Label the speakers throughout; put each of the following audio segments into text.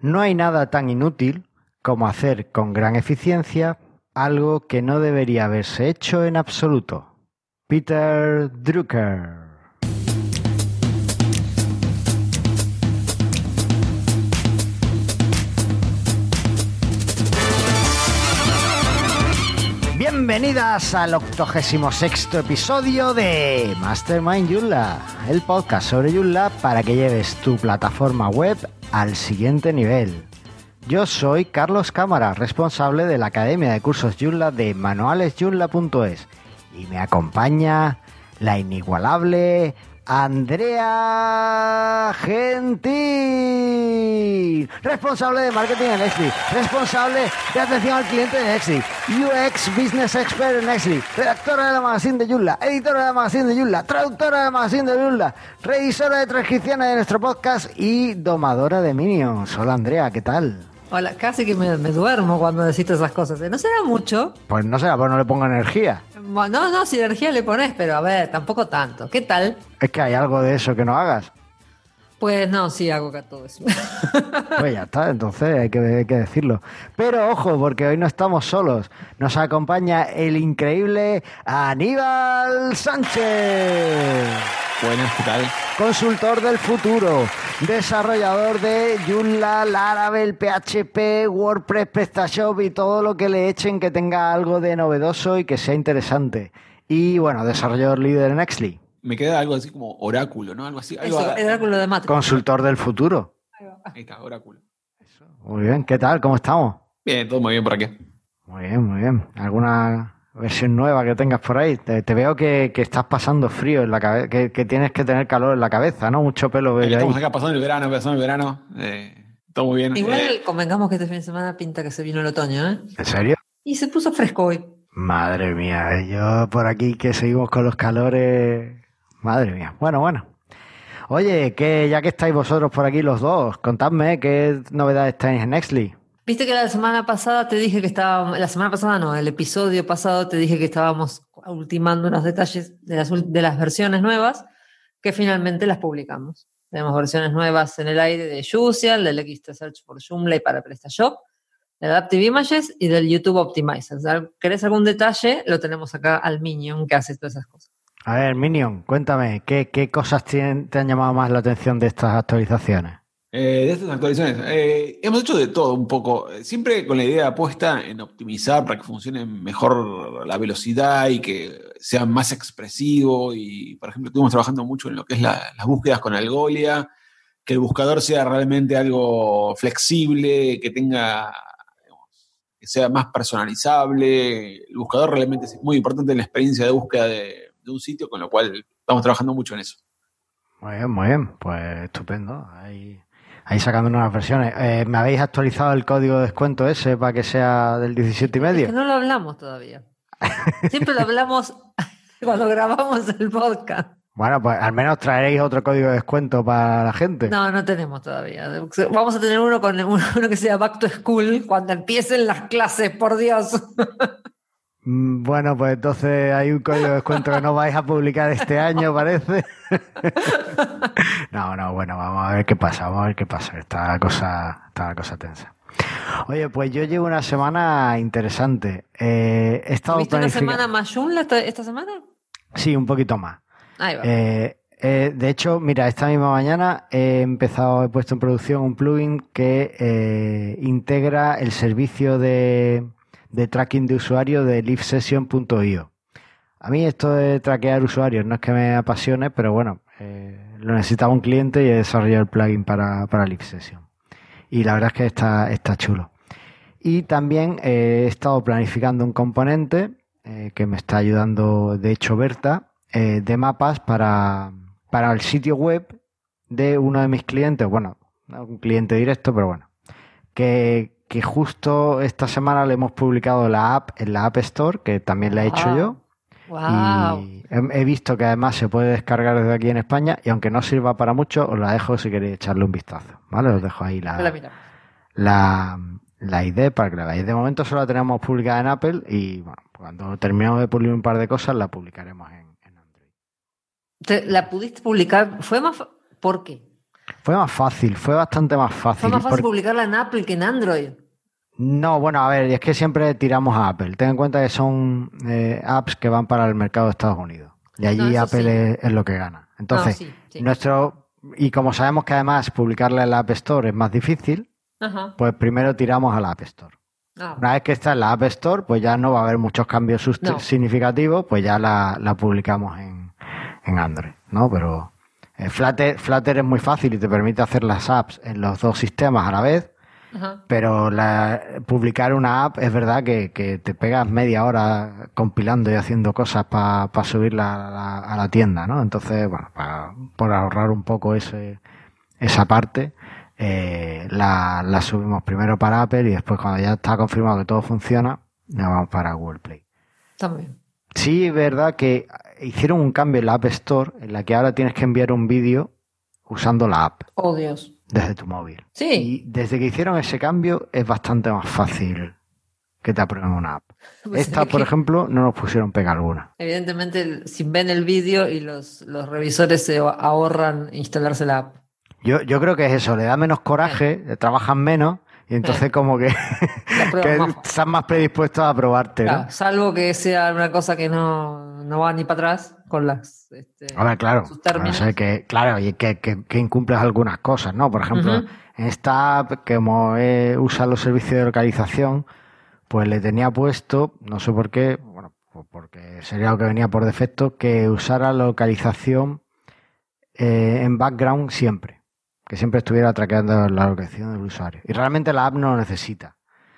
Speaker 1: No hay nada tan inútil como hacer con gran eficiencia algo que no debería haberse hecho en absoluto. Peter Drucker. Bienvenidas al 86 episodio de Mastermind Joomla, el podcast sobre Joomla para que lleves tu plataforma web al siguiente nivel. Yo soy Carlos Cámara, responsable de la Academia de Cursos Joomla de manualesjoomla.es y me acompaña la inigualable Andrea Gentil, responsable de marketing en Nextly, responsable de atención al cliente de Nextly, UX Business Expert en Nextly, redactora de la magazine de Joomla, editora de la magazine de Joomla, traductora de la magazine de Joomla, revisora de transcripciones de nuestro podcast y domadora de Minions. Hola Andrea, ¿qué tal?
Speaker 2: Hola, casi que me, me duermo cuando necesito esas cosas. ¿eh? No será mucho.
Speaker 1: Pues no será, pues no le pongo energía.
Speaker 2: No, no, si energía le pones, pero a ver, tampoco tanto. ¿Qué tal?
Speaker 1: Es que hay algo de eso que no hagas.
Speaker 2: Pues no, sí hago que todo eso.
Speaker 1: Pues ya está, entonces hay que, hay que decirlo. Pero ojo, porque hoy no estamos solos. Nos acompaña el increíble Aníbal Sánchez.
Speaker 3: Buenas, ¿qué tal?
Speaker 1: Consultor del futuro, desarrollador de Joomla, Laravel, PHP, WordPress, PrestaShop y todo lo que le echen que tenga algo de novedoso y que sea interesante. Y bueno, desarrollador líder en Nextly.
Speaker 3: Me queda algo así como oráculo, ¿no? Algo así. Algo
Speaker 2: Eso, el oráculo de Matrix.
Speaker 1: Consultor del futuro.
Speaker 3: Ahí está, oráculo.
Speaker 1: Muy bien, ¿qué tal? ¿Cómo estamos?
Speaker 3: Bien, todo muy bien por aquí.
Speaker 1: Muy bien, muy bien. ¿Alguna versión nueva que tengas por ahí? Te, te veo que, que estás pasando frío en la cabeza, que, que tienes que tener calor en la cabeza, ¿no? Mucho pelo veo ahí.
Speaker 3: estamos acá pasando el verano, pasando el verano. eh, todo muy bien.
Speaker 2: Igual
Speaker 3: Eh,
Speaker 2: convengamos que este fin de semana pinta que se vino el otoño, ¿eh?
Speaker 1: ¿En serio?
Speaker 2: Y se puso fresco hoy.
Speaker 1: Madre mía, yo por aquí que seguimos con los calores. Madre mía. Bueno, bueno. Oye, que ya que estáis vosotros por aquí los dos, contadme qué novedades tenéis en Nextly.
Speaker 2: Viste que la semana pasada te dije que estábamos, la semana pasada no, el episodio pasado te dije que estábamos ultimando unos detalles de las, de las versiones nuevas que finalmente las publicamos. Tenemos versiones nuevas en el aire de Juicial, del XT Search por Joomla y para PrestaShop, del Adaptive Images y del YouTube Optimizer. ¿Querés algún detalle? Lo tenemos acá al Minion que hace todas esas cosas.
Speaker 1: A ver, Minion, cuéntame, ¿qué, qué cosas te han llamado más la atención de estas actualizaciones?
Speaker 3: Eh, de estas actualizaciones, eh, hemos hecho de todo un poco, eh, siempre con la idea puesta en optimizar para que funcione mejor la velocidad y que sea más expresivo. Y, por ejemplo, estuvimos trabajando mucho en lo que es la- las búsquedas con Algolia, que el buscador sea realmente algo flexible, que tenga, que sea más personalizable. El buscador realmente es muy importante en la experiencia de búsqueda de un sitio, con lo cual estamos trabajando mucho en eso.
Speaker 1: Muy bien, muy bien, pues estupendo. Ahí, ahí sacando nuevas versiones. Eh, ¿Me habéis actualizado el código de descuento ese para que sea del 17 y
Speaker 2: Es que
Speaker 1: medio?
Speaker 2: no lo hablamos todavía. Siempre lo hablamos cuando grabamos el podcast.
Speaker 1: Bueno, pues al menos traeréis otro código de descuento para la gente.
Speaker 2: No, no tenemos todavía. Vamos a tener uno con uno que sea Back to School cuando empiecen las clases, por Dios.
Speaker 1: Mm, Bueno, pues entonces hay un código de descuento que no vais a publicar este año, parece. No, no, bueno, vamos a ver qué pasa, vamos a ver qué pasa. Está la cosa, está la cosa tensa. Oye, pues yo llevo una semana interesante. Eh, he estado
Speaker 2: ¿Tuviste una semana más Joomla esta, esta semana?
Speaker 1: Sí, un poquito más.
Speaker 2: Ahí va.
Speaker 1: Eh, eh, de hecho, mira, esta misma mañana he empezado, he puesto en producción un plugin que eh, integra el servicio de, de tracking de usuario de livesession.io. A mí esto de traquear usuarios no es que me apasione, pero bueno, eh, lo necesitaba un cliente y he desarrollado el plugin para, para LiveSession. Y la verdad es que está, está chulo. Y también eh, he estado planificando un componente eh, que me está ayudando, de hecho, Berta, de mapas para, para el sitio web de uno de mis clientes, bueno, no un cliente directo, pero bueno, que, que justo esta semana le hemos publicado la app en la App Store, que también la he hecho
Speaker 2: Wow.
Speaker 1: yo.
Speaker 2: wow.
Speaker 1: Y he, he visto que además se puede descargar desde aquí en España y aunque no sirva para mucho, os la dejo si queréis echarle un vistazo. ¿Vale? Os dejo ahí la, la, la ID para que la veáis. De momento solo la tenemos publicada en Apple y bueno, cuando terminemos de pulir un par de cosas la publicaremos en, en Android.
Speaker 2: ¿La pudiste publicar? ¿Fue más? ¿Por qué?
Speaker 1: Fue más fácil, fue bastante más
Speaker 2: Fue
Speaker 1: fácil.
Speaker 2: más fácil
Speaker 1: porque-
Speaker 2: publicarla en Apple que en Android.
Speaker 1: No, bueno, a ver, es que siempre tiramos a Apple. Ten en cuenta que son eh, apps que van para el mercado de Estados Unidos. Y allí
Speaker 2: No,
Speaker 1: Apple
Speaker 2: sí.
Speaker 1: es, es lo que gana. Entonces,
Speaker 2: sí, sí.
Speaker 1: nuestro. Y como sabemos que además publicarla en la App Store es más difícil,
Speaker 2: Ajá.
Speaker 1: pues primero tiramos a la App Store.
Speaker 2: Ah,
Speaker 1: Una vez que está en la App Store, pues ya no va a haber muchos cambios
Speaker 2: No.
Speaker 1: significativos, pues ya la, la publicamos en, en Android, ¿no? Pero Flutter, Flutter es muy fácil y te permite hacer las apps en los dos sistemas a la vez,
Speaker 2: ajá.
Speaker 1: pero la- publicar una app es verdad que, que te pegas media hora compilando y haciendo cosas para subirla a la, a la tienda, ¿no? Entonces, bueno, pa- por ahorrar un poco ese, esa parte, eh, la, la subimos primero para Apple y después cuando ya está confirmado que todo funciona, nos vamos para Google Play.
Speaker 2: Bien.
Speaker 1: Sí, es verdad que hicieron un cambio en la App Store en la que ahora tienes que enviar un vídeo usando la app
Speaker 2: Oh, Dios.
Speaker 1: desde tu móvil.
Speaker 2: Sí.
Speaker 1: Y desde que hicieron ese cambio es bastante más fácil que te aprueben una app.
Speaker 2: Pues
Speaker 1: Esta,
Speaker 2: es
Speaker 1: por
Speaker 2: que,
Speaker 1: ejemplo, no nos pusieron pega alguna.
Speaker 2: Evidentemente, si ven el vídeo y los, los revisores se ahorran instalarse la app.
Speaker 1: Yo, yo creo que es eso, le da menos coraje, trabajan menos y entonces como que, que
Speaker 2: más
Speaker 1: están más predispuestos a probarte,
Speaker 2: salvo que sea una cosa que no, no va ni para atrás con las. este,
Speaker 1: A ver, claro.
Speaker 2: sus
Speaker 1: No
Speaker 2: términos.
Speaker 1: que, claro, y que, que, que incumples algunas cosas, ¿no? Por ejemplo, en esta app, que como eh, usa los servicios de localización, pues le tenía puesto, no sé por qué, bueno, pues porque sería lo que venía por defecto, que usara localización eh, en background siempre. Que siempre estuviera traqueando la localización del usuario. Y realmente la app no lo necesita.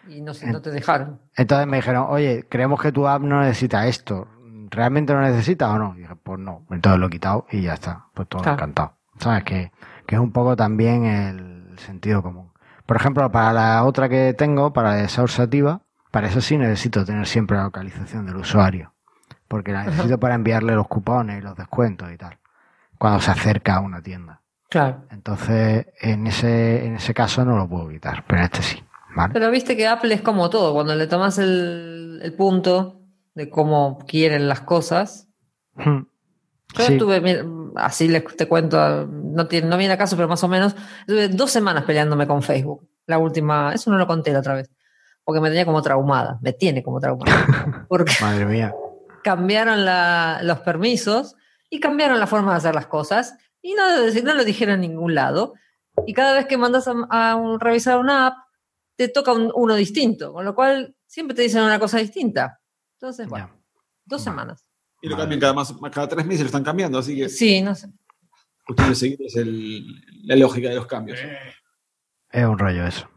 Speaker 2: Y no, no te dejaron.
Speaker 1: Entonces me dijeron, oye, creemos que tu app no necesita esto. ¿Realmente lo necesita o no? Y dije, pues no. Entonces lo he quitado y ya está. Pues todo
Speaker 2: Claro.
Speaker 1: encantado. ¿Sabes? Que, que es un poco también el sentido común. Por ejemplo, para la otra que tengo, para la de Sativa, para eso sí necesito tener siempre la localización del usuario. Porque la necesito para enviarle los cupones y los descuentos y tal. Cuando se acerca a una tienda.
Speaker 2: Claro.
Speaker 1: Entonces, en ese, en ese caso no lo puedo quitar, pero en este sí. ¿Vale?
Speaker 2: Pero viste que Apple es como todo. Cuando le tomas el, el punto de cómo quieren las cosas.
Speaker 1: Hmm.
Speaker 2: Yo
Speaker 1: Sí.
Speaker 2: estuve, así les te cuento, no, tiene, no viene a caso, pero más o menos, estuve dos semanas peleándome con Facebook. La última, eso no lo conté la otra vez, porque me tenía como traumada, me tiene como traumada. Porque
Speaker 1: Madre mía.
Speaker 2: cambiaron la- los permisos y cambiaron la forma de hacer las cosas y no, no lo dijeron en ningún lado. Y cada vez que mandas a, a un- revisar una app, te toca un- uno distinto, con lo cual siempre te dicen una cosa distinta. Entonces, bueno, dos semanas.
Speaker 3: Y lo cambian cada, más, cada tres meses, lo están cambiando, así que
Speaker 2: Sí, no sé.
Speaker 3: de seguir es el- la lógica de los cambios.
Speaker 1: Es un rollo eso.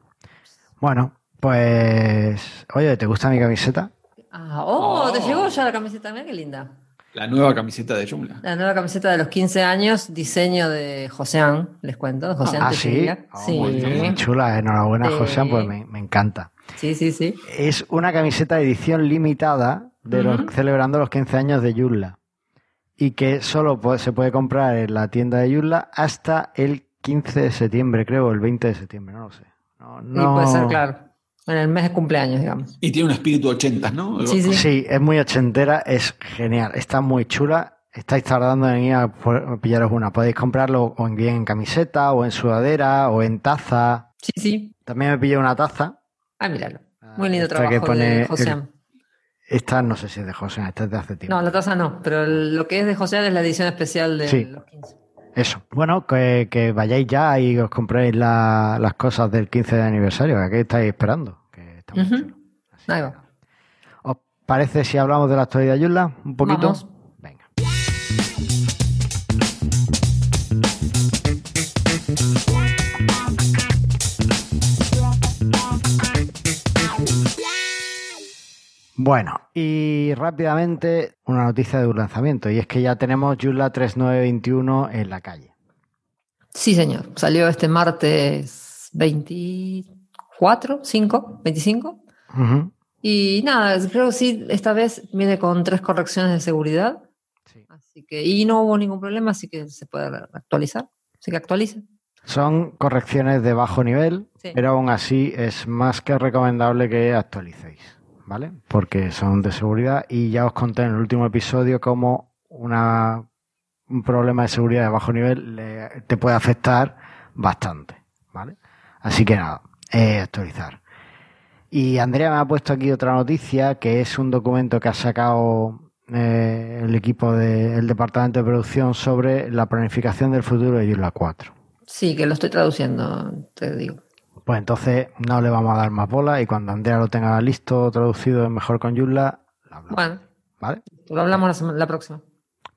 Speaker 1: Bueno, pues. Oye, ¿te gusta mi camiseta?
Speaker 2: Ah, oh, te
Speaker 3: Oh.
Speaker 2: llegó ya la camiseta, mira qué linda.
Speaker 3: La nueva camiseta de Joomla.
Speaker 2: La nueva camiseta de los 15 años, diseño de Joseán, les cuento, de Joseán
Speaker 1: ah, sí. Oh,
Speaker 2: sí.
Speaker 1: muy chula. Enhorabuena,
Speaker 2: Sí.
Speaker 1: José, pues me, me encanta.
Speaker 2: sí, sí, sí.
Speaker 1: Es una camiseta de edición limitada de los, celebrando los 15 años de Yulla. Y que solo se puede comprar en la tienda de Yulla hasta el 15 de septiembre, creo, o el 20 de septiembre, no lo sé. No,
Speaker 2: Y
Speaker 1: no-
Speaker 2: puede ser, claro, en el mes de cumpleaños, digamos.
Speaker 3: Y tiene un espíritu 80, ¿no?
Speaker 2: Sí, sí.
Speaker 1: Sí, es muy ochentera, es genial, está muy chula. Estáis tardando en ir a pillaros una. Podéis comprarlo o en, bien en camiseta, o en sudadera, o en taza.
Speaker 2: Sí, sí.
Speaker 1: También me pillé una taza.
Speaker 2: Ah, míralo. Muy lindo
Speaker 1: Esta
Speaker 2: trabajo
Speaker 1: que pone
Speaker 2: de
Speaker 1: el-
Speaker 2: Joseán.
Speaker 1: Esta no sé si es de José, esta es de hace tiempo.
Speaker 2: No, la taza no, pero el- lo que es de Joseán es la edición especial de
Speaker 1: Sí.
Speaker 2: los 15.
Speaker 1: Eso. Bueno, que, que vayáis ya y os compréis la- las cosas del 15 de aniversario. que ¿Qué estáis esperando? Que está muy chulo.
Speaker 2: Ahí va.
Speaker 1: ¿Os parece si hablamos de la actualidad, Yula? Un poquito.
Speaker 2: Vamos.
Speaker 1: Bueno, y rápidamente una noticia de un lanzamiento, y es que ya tenemos Joomla 3921 en la calle.
Speaker 2: Sí, señor. Salió este martes 24, 5, 25.
Speaker 1: Ujú.
Speaker 2: Y nada, creo que sí, esta vez viene con tres correcciones de seguridad.
Speaker 1: Sí.
Speaker 2: Así que, y no hubo ningún problema, así que se puede actualizar. Así que actualice.
Speaker 1: Son correcciones de bajo nivel,
Speaker 2: Sí.
Speaker 1: pero aún así es más que recomendable que actualicéis, ¿vale? Porque son de seguridad y ya os conté en el último episodio cómo una, un problema de seguridad de bajo nivel le- te puede afectar bastante, ¿vale? Así que nada, eh, actualizar. Y Andrea me ha puesto aquí otra noticia, que es un documento que ha sacado eh, el equipo del departamento de producción sobre la planificación del futuro de Joomla 4.
Speaker 2: Sí, que lo estoy traduciendo, te digo.
Speaker 1: Pues entonces no le vamos a dar más bola y cuando Andrea lo tenga listo, traducido mejor con Joomla, lo hablamos.
Speaker 2: Bueno,
Speaker 1: ¿Vale?
Speaker 2: lo hablamos la, la próxima.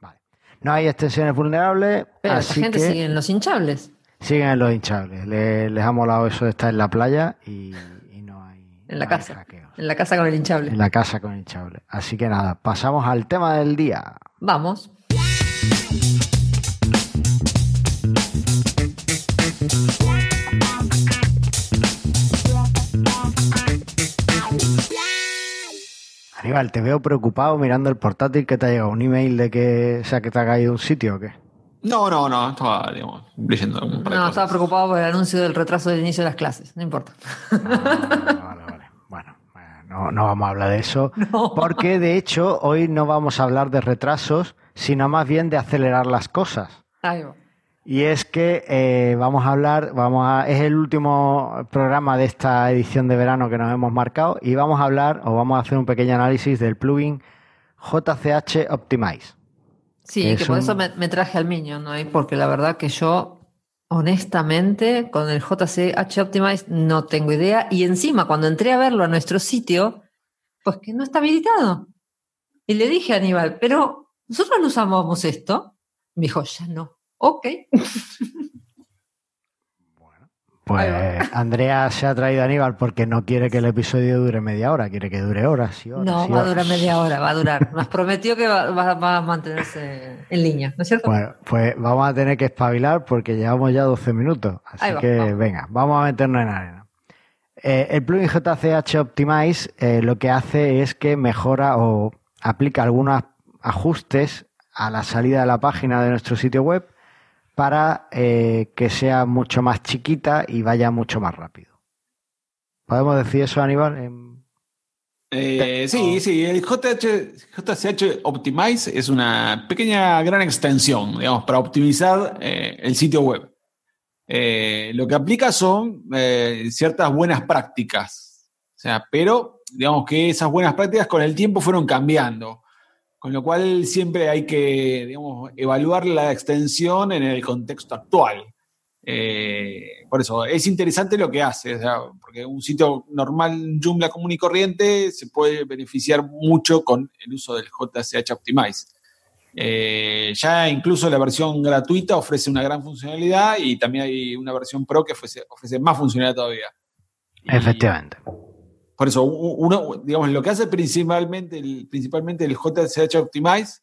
Speaker 1: Vale. No hay extensiones vulnerables,
Speaker 2: Pero la
Speaker 1: así
Speaker 2: gente
Speaker 1: que
Speaker 2: sigue en los hinchables.
Speaker 1: siguen en los hinchables. Le- les ha molado eso de estar en la playa y, y no hay
Speaker 2: En la
Speaker 1: no
Speaker 2: casa. En la casa con el hinchable.
Speaker 1: En la casa con hinchable. Así que nada, pasamos al tema del día.
Speaker 2: Vamos.
Speaker 1: Aníbal, te veo preocupado mirando el portátil que te ha llegado un email de que, o sea, que te ha caído un sitio o qué.
Speaker 3: No, no, no, estaba, digamos, leyendo un par de
Speaker 2: No,
Speaker 3: cosas.
Speaker 2: estaba preocupado por el anuncio del retraso del inicio de las clases. No importa.
Speaker 1: Ah, vale, vale. Bueno, bueno, no, no vamos a hablar de eso.
Speaker 2: No.
Speaker 1: Porque de hecho hoy no vamos a hablar de retrasos, sino más bien de acelerar las cosas.
Speaker 2: Ahí va.
Speaker 1: Y es que eh, vamos a hablar, vamos a, es el último programa de esta edición de verano que nos hemos marcado y vamos a hablar o vamos a hacer un pequeño análisis del plugin JCH Optimize.
Speaker 2: Sí,
Speaker 1: Que
Speaker 2: que
Speaker 1: es
Speaker 2: por
Speaker 1: un-
Speaker 2: eso me, me traje al Minion, ¿no? Y porque la verdad que yo, honestamente, con el JCH Optimize no tengo idea. Y encima, cuando entré a verlo a nuestro sitio, pues que no está habilitado. Y le dije a Aníbal, pero nosotros no usamos esto. Me dijo, ya no. Ok.
Speaker 1: Pues
Speaker 2: Ahí
Speaker 1: Andrea se ha traído a Aníbal porque no quiere que el episodio dure media hora, quiere que dure horas y horas.
Speaker 2: No,
Speaker 1: y
Speaker 2: va a durar media hora, va a durar. Nos prometió que va, va- va a mantenerse en línea, ¿no es cierto?
Speaker 1: Bueno, pues vamos a tener que espabilar porque llevamos ya 12 minutos. Así
Speaker 2: va,
Speaker 1: que
Speaker 2: vamos.
Speaker 1: venga, vamos a meternos en arena. Eh, el plugin JCH Optimize eh, lo que hace es que mejora o aplica algunos ajustes a la salida de la página de nuestro sitio web para eh, que sea mucho más chiquita y vaya mucho más rápido. ¿Podemos decir eso, Aníbal?
Speaker 3: Eh, sí, sí, el JH, JCH Optimize es una pequeña, gran extensión, digamos, para optimizar eh, el sitio web. Eh, lo que aplica son eh, ciertas buenas prácticas, o sea, pero digamos que esas buenas prácticas con el tiempo fueron cambiando, con lo cual siempre hay que, digamos, evaluar la extensión en el contexto actual. Eh, por eso, es interesante lo que hace, porque un sitio normal, Joomla común y corriente, se puede beneficiar mucho con el uso del JCH Optimize. Eh, ya incluso la versión gratuita ofrece una gran funcionalidad y también hay una versión pro que ofrece, más funcionalidad todavía. Y-
Speaker 1: Efectivamente.
Speaker 3: Por eso, uno, digamos, lo que hace principalmente el, principalmente el JCH Optimize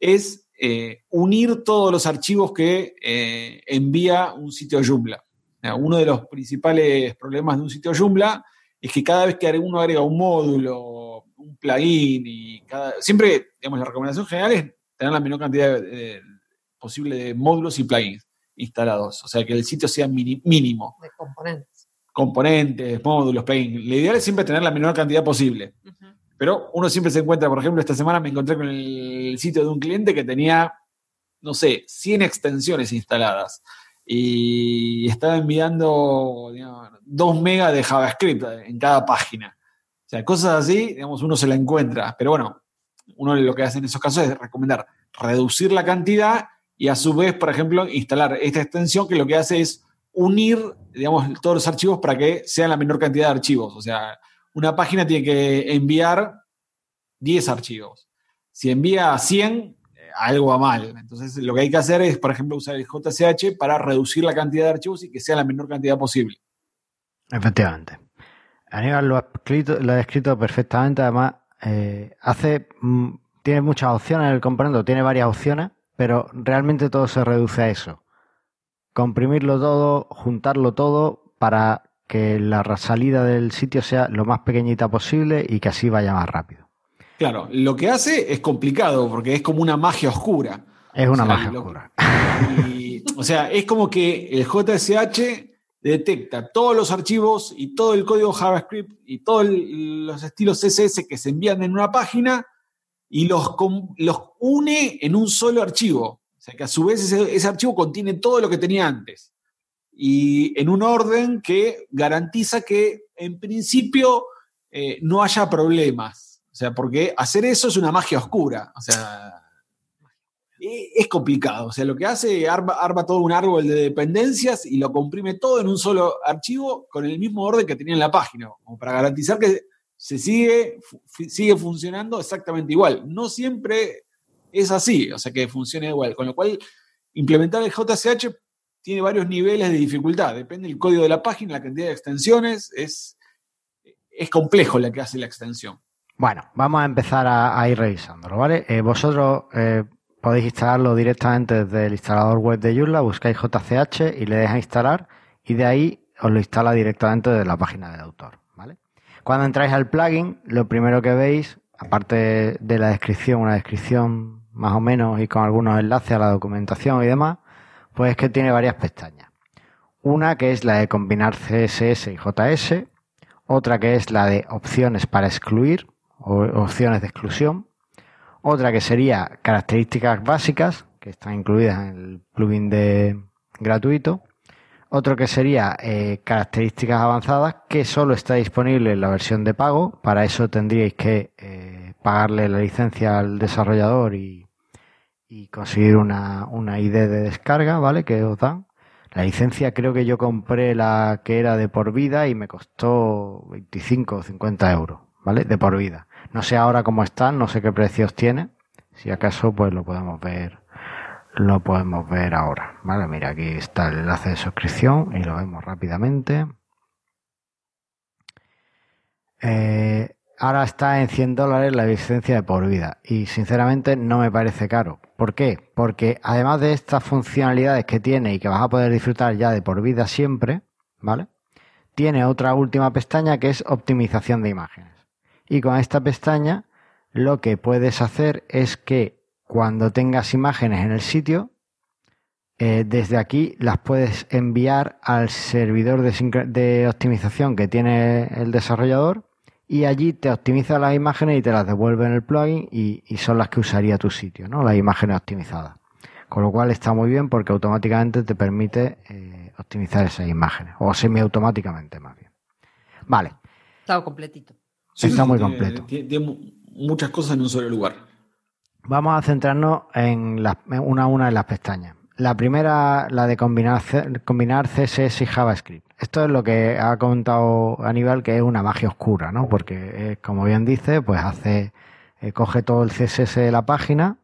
Speaker 3: es eh, unir todos los archivos que eh, envía un sitio Joomla. Uno de los principales problemas de un sitio Joomla es que cada vez que uno agrega un módulo, un plugin, y cada, siempre, digamos, la recomendación general es tener la menor cantidad posible de módulos y plugins instalados. O sea, que el sitio sea mínimo
Speaker 2: De componentes.
Speaker 3: Componentes, módulos, plugins. Lo ideal es siempre tener la menor cantidad posible. Pero uno siempre se encuentra, por ejemplo, esta semana me encontré con el sitio de un cliente que tenía, no sé, 100 extensiones instaladas y estaba enviando digamos, 2 megas de JavaScript en cada página. O sea, cosas así, digamos, uno se la encuentra. Pero bueno, uno lo que hace en esos casos es recomendar reducir la cantidad y a su vez, por ejemplo, instalar esta extensión que lo que hace es unir, digamos, todos los archivos para que sean la menor cantidad de archivos. O sea, una página tiene que enviar 10 archivos. Si envía 100, eh, algo va mal. Entonces, lo que hay que hacer es, por ejemplo, usar el JCH para reducir la cantidad de archivos y que sea la menor cantidad posible.
Speaker 1: Efectivamente. Aníbal lo ha escrito, perfectamente. Además, eh, hace mm, tiene muchas opciones el componente, tiene varias opciones, pero realmente todo se reduce a eso. Comprimirlo todo, juntarlo todo para que la salida del sitio sea lo más pequeñita posible y que así vaya más rápido.
Speaker 3: Claro, lo que hace es complicado porque es como una magia oscura.
Speaker 1: Es una
Speaker 3: O sea,
Speaker 1: magia
Speaker 3: lo-
Speaker 1: oscura.
Speaker 3: Y, o sea, es como que el JSH detecta todos los archivos y todo el código JavaScript y todos los estilos CSS que se envían en una página y los, los une en un solo archivo. O sea, que a su vez ese, archivo contiene todo lo que tenía antes. y en un orden que garantiza que en principio eh, no haya problemas. O sea, porque hacer eso es una magia oscura. O sea, e, es complicado. O sea, lo que hace, arma, arma todo un árbol de dependencias y lo comprime todo en un solo archivo con el mismo orden que tenía en la página, como para garantizar que se sigue, sigue funcionando exactamente igual. No siempre es así, o sea, que funcione igual. Con lo cual, implementar el JCH tiene varios niveles de dificultad. Depende del código de la página, la cantidad de extensiones. Es, es complejo la que hace la extensión.
Speaker 1: Bueno, vamos a empezar a, ir revisándolo, ¿vale? Eh, vosotros eh, podéis instalarlo directamente desde el instalador web de Joomla, buscáis JCH y le dejáis instalar y de ahí os lo instala directamente desde la página del autor, ¿vale? Cuando entráis al plugin, lo primero que veis, aparte de la descripción, una descripción más o menos y con algunos enlaces a la documentación y demás, pues es que tiene varias pestañas. Una que es la de combinar CSS y JS, otra que es la de opciones para excluir o opciones de exclusión, otra que sería características básicas, que están incluidas en el plugin de gratuito, otro que sería eh, características avanzadas, que solo está disponible en la versión de pago, para eso tendríais que eh, pagarle la licencia al desarrollador y, y conseguir una, una ID de descarga, ¿vale? Que os dan. La licencia creo que yo compré la que era de por vida y me costó 25 o 50 euros, ¿vale? De por vida. No sé ahora cómo están, no sé qué precios tiene. Si acaso, pues lo podemos ver, lo podemos ver ahora, ¿vale? Mira, aquí está el enlace de suscripción y lo vemos rápidamente. Eh, ahora está en 100 dólares la licencia de por vida y sinceramente no me parece caro. ¿Por qué? Porque además de estas funcionalidades que tiene y que vas a poder disfrutar ya de por vida siempre, ¿vale? Tiene otra última pestaña que es optimización de imágenes. Y con esta pestaña lo que puedes hacer es que cuando tengas imágenes en el sitio, eh, desde aquí las puedes enviar al servidor de optimización que tiene el desarrollador y allí te optimiza las imágenes y te las devuelve en el plugin y, son las que usaría tu sitio, ¿no? Las imágenes optimizadas. Con lo cual está muy bien porque automáticamente te permite eh, optimizar esas imágenes, o semiautomáticamente más bien. Vale.
Speaker 2: Está completito.
Speaker 1: está muy completo.
Speaker 3: Tiene, muchas cosas en un solo lugar.
Speaker 1: Vamos a centrarnos en una a una en las pestañas. La primera, la de combinar, combinar CSS y JavaScript. Esto es lo que ha contado Aníbal, que es una magia oscura, ¿no? Porque, eh, como bien dice, pues hace, eh, coge todo el CSS de la página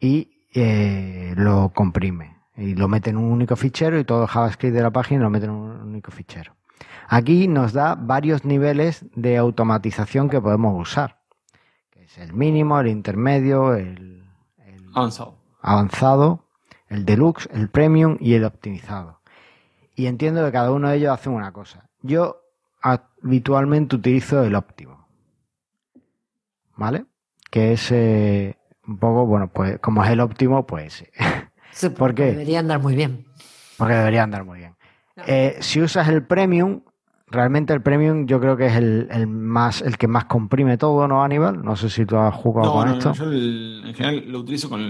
Speaker 1: y eh, lo comprime. Y lo mete en un único fichero y todo el JavaScript de la página lo mete en un único fichero. Aquí nos da varios niveles de automatización que podemos usar. Que es el mínimo, el intermedio, el
Speaker 3: avanzado.
Speaker 1: avanzado el deluxe, el premium y el optimizado. Y entiendo que cada uno de ellos hace una cosa. Yo habitualmente utilizo el óptimo. ¿Vale? Que es eh, un poco, bueno, pues como es el óptimo, pues...
Speaker 2: ¿Por qué? Debería andar muy bien.
Speaker 1: Porque debería andar muy bien. Eh, si usas el premium, realmente el premium yo creo que es el, más el que más comprime todo, ¿no, Aníbal? No sé si tú has jugado con esto.
Speaker 3: yo en general lo utilizo con,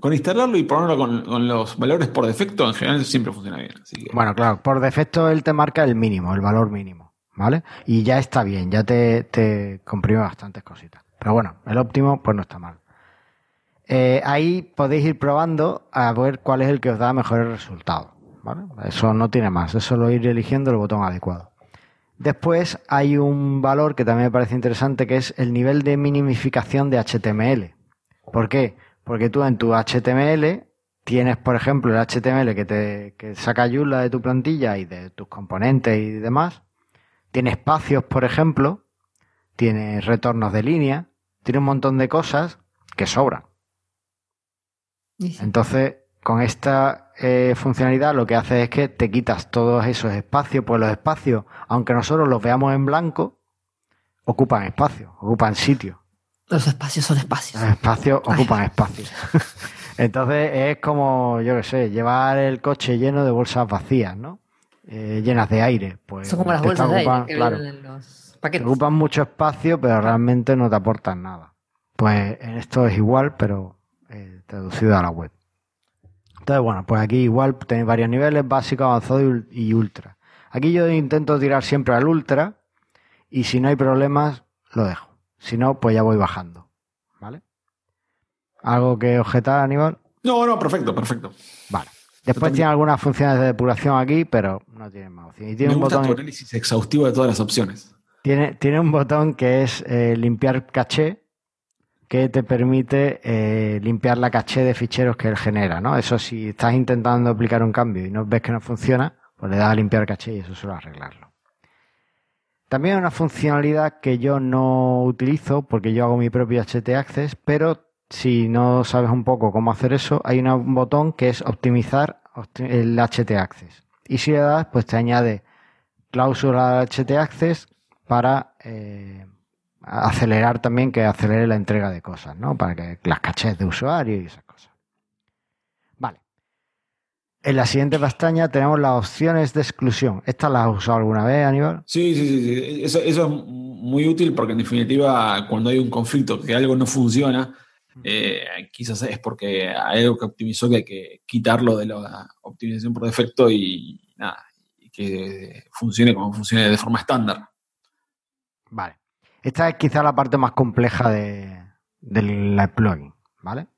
Speaker 3: con instalarlo y ponerlo con, los valores por defecto, en general siempre funciona bien.
Speaker 1: Bueno, claro, por defecto él te marca el mínimo, el valor mínimo, ¿vale? Y ya está bien, ya te, te comprime bastantes cositas. Pero bueno, el óptimo pues no está mal. Eh, ahí podéis ir probando a ver cuál es el que os da mejores resultados. Eso no tiene más, es solo ir eligiendo el botón adecuado. Después hay un valor que también me parece interesante que es el nivel de minimificación de HTML. ¿Por qué? Porque tú en tu HTML tienes, por ejemplo, el HTML que te que saca Joomla de tu plantilla y de tus componentes y demás. Tiene espacios, por ejemplo. Tiene retornos de línea. Tiene un montón de cosas que sobran. Entonces, con esta eh, funcionalidad lo que hace es que te quitas todos esos espacios, pues los espacios, aunque nosotros los veamos en blanco, ocupan espacio, ocupan sitio.
Speaker 2: Los espacios son espacios.
Speaker 1: Los espacios ocupan espacios. Entonces es como, yo qué sé, llevar el coche lleno de bolsas vacías, ¿no? Eh, llenas de aire. Pues
Speaker 2: son como las bolsas de aire que claro, en los paquetes.
Speaker 1: ocupan mucho espacio, pero realmente no te aportan nada. Pues en esto es igual, pero eh, traducido a la web. Entonces, bueno, pues aquí igual tenéis varios niveles, básico, avanzado y, ultra. Aquí yo intento tirar siempre al ultra y si no hay problemas, lo dejo. Si no, pues ya voy bajando. ¿Vale? ¿Algo que objetar, Aníbal?
Speaker 3: No, no, perfecto, perfecto.
Speaker 1: Vale. Después tiene algunas funciones de depuración aquí, pero no tiene más opciones. Y tiene
Speaker 3: Me
Speaker 1: un
Speaker 3: gusta
Speaker 1: botón,
Speaker 3: tu análisis exhaustivo de todas las opciones.
Speaker 1: tiene, tiene un botón que es eh, limpiar caché, que te permite eh, limpiar la caché de ficheros que él genera, ¿no? Eso si estás intentando aplicar un cambio y no ves que no funciona, pues le das a limpiar caché y eso suele arreglarlo. También hay una funcionalidad que yo no utilizo porque yo hago mi propio HT Access, pero si no sabes un poco cómo hacer eso, hay un botón que es optimizar opti- el HT Access. Y si le das, pues te añade cláusula HT Access para eh, acelerar también que acelere la entrega de cosas, ¿no? Para que las cachés de usuario y esas cosas. Vale. En la siguiente pestaña tenemos las opciones de exclusión. ¿Estas las has usado alguna vez, Aníbal?
Speaker 3: Sí, sí, sí. sí. Eso, eso es muy útil porque en definitiva cuando hay un conflicto, que algo no funciona, eh, quizás es porque hay algo que optimizó que hay que quitarlo de la optimización por defecto y nada, y que funcione como funcione de forma estándar.
Speaker 1: Vale. Esta es quizá la parte más compleja de, del plugin, ¿vale?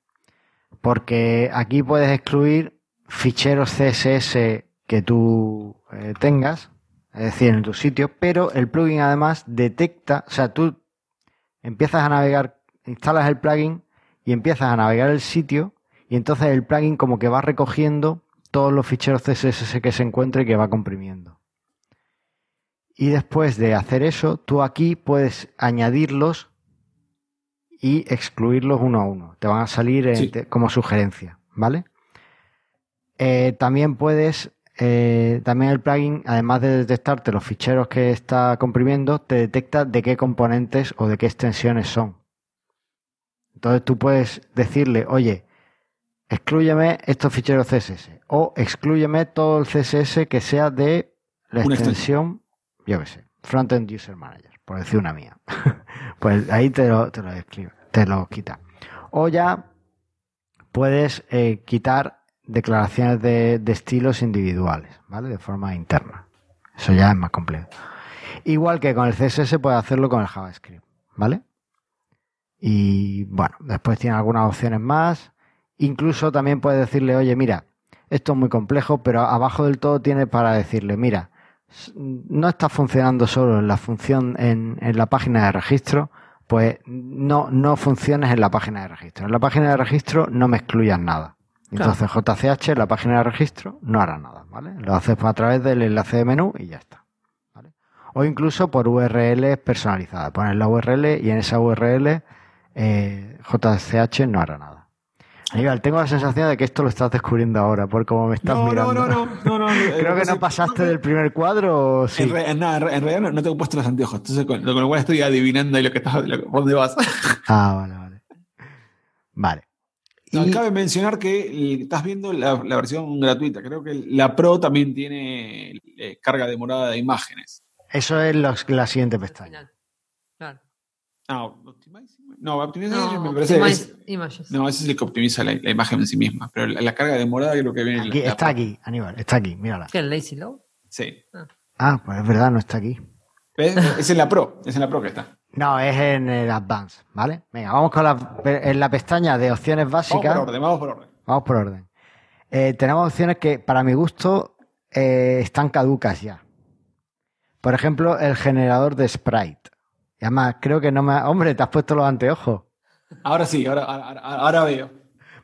Speaker 1: Porque aquí puedes excluir ficheros CSS que tú eh, tengas, es decir, en tu sitio, pero el plugin además detecta, o sea, tú empiezas a navegar, instalas el plugin y empiezas a navegar el sitio y entonces el plugin como que va recogiendo todos los ficheros CSS que se encuentre y que va comprimiendo. Y después de hacer eso, tú aquí puedes añadirlos y excluirlos uno a uno. Te van a salir
Speaker 3: Sí.
Speaker 1: te- como sugerencia, ¿vale? Eh, también puedes, eh, también el plugin, además de detectarte los ficheros que está comprimiendo, te detecta de qué componentes o de qué extensiones son. Entonces tú puedes decirle, oye, exclúyeme estos ficheros CSS o exclúyeme todo el CSS que sea de la
Speaker 3: Una
Speaker 1: extensión, yo qué sé, Frontend User Manager, por decir una mía. pues ahí te lo, te lo escribe, te lo quita. O ya puedes eh, quitar declaraciones de, de estilos individuales, ¿vale? De forma interna. Eso ya es más complejo. Igual que con el CSS puedes hacerlo con el JavaScript, ¿vale? Y bueno, después tiene algunas opciones más. Incluso también puedes decirle, oye, mira, esto es muy complejo, pero abajo del todo tiene para decirle, mira, no está funcionando solo en la función en, en la página de registro, pues no, no funciones en la página de registro. En la página de registro no me excluyas nada. Entonces JCH en la página de registro no hará nada, ¿vale? Lo haces a través del enlace de menú y ya está. ¿vale? O incluso por URL personalizada. Pones la URL y en esa URL eh, JCH no hará nada. Aníbal, tengo la sensación de que esto lo estás descubriendo ahora, por cómo me estás
Speaker 3: No, no,
Speaker 1: mirando.
Speaker 3: no, no, no, no.
Speaker 1: Creo que no pasaste del primer cuadro o sí.
Speaker 3: En, re- en realidad no, no tengo puesto los anteojos, entonces con, con lo cual estoy adivinando ahí lo que estás, lo dónde vas.
Speaker 1: Ah, vale, vale. Vale.
Speaker 3: No,
Speaker 1: Y-
Speaker 3: cabe mencionar que estás viendo la, la versión gratuita. Creo que la Pro también tiene eh, carga demorada de imágenes.
Speaker 1: Eso es los- la siguiente pestaña.
Speaker 2: Claro.
Speaker 3: Ah, no, Optimize
Speaker 2: No,
Speaker 3: me parece.
Speaker 2: optimize
Speaker 3: es-
Speaker 2: images.
Speaker 3: no, ese es el que optimiza la, la imagen en sí misma. Pero la, la carga demorada creo que viene en la-
Speaker 1: Aquí,
Speaker 3: la
Speaker 1: está aquí, Aníbal, está aquí, mírala.
Speaker 2: ¿Qué? ¿El Lazy Load?
Speaker 3: Sí.
Speaker 1: Ah, pues es verdad, no está aquí.
Speaker 3: ¿Ves? Es en la Pro, es en la Pro que está.
Speaker 1: No, es en el Advance, ¿vale? Venga, vamos con la, en la pestaña de opciones
Speaker 3: Vamos
Speaker 1: básicas.
Speaker 3: por orden, vamos por orden.
Speaker 1: Vamos por orden. Eh, tenemos opciones que, para mi gusto, eh, están caducas ya. Por ejemplo, el generador de sprite. Y además, creo que no me... ha- Hombre, te has puesto los anteojos.
Speaker 3: Ahora sí, ahora, ahora, ahora veo.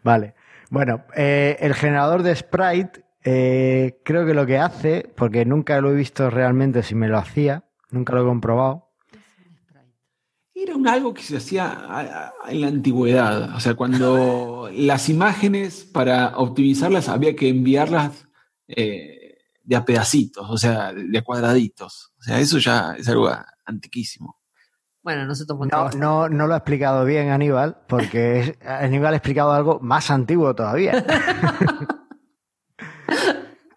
Speaker 1: Vale. Bueno, eh, el generador de sprite eh, creo que lo que hace, porque nunca lo he visto realmente si me lo hacía, nunca lo he comprobado.
Speaker 3: Era un algo que se hacía en la antigüedad. O sea, cuando las imágenes, para optimizarlas, había que enviarlas eh, de a pedacitos, o sea, de a cuadraditos. O sea, eso ya es algo antiquísimo.
Speaker 2: Bueno, no se tomó el
Speaker 1: No, no, no lo ha explicado bien Aníbal, porque es- Aníbal ha explicado algo más antiguo todavía.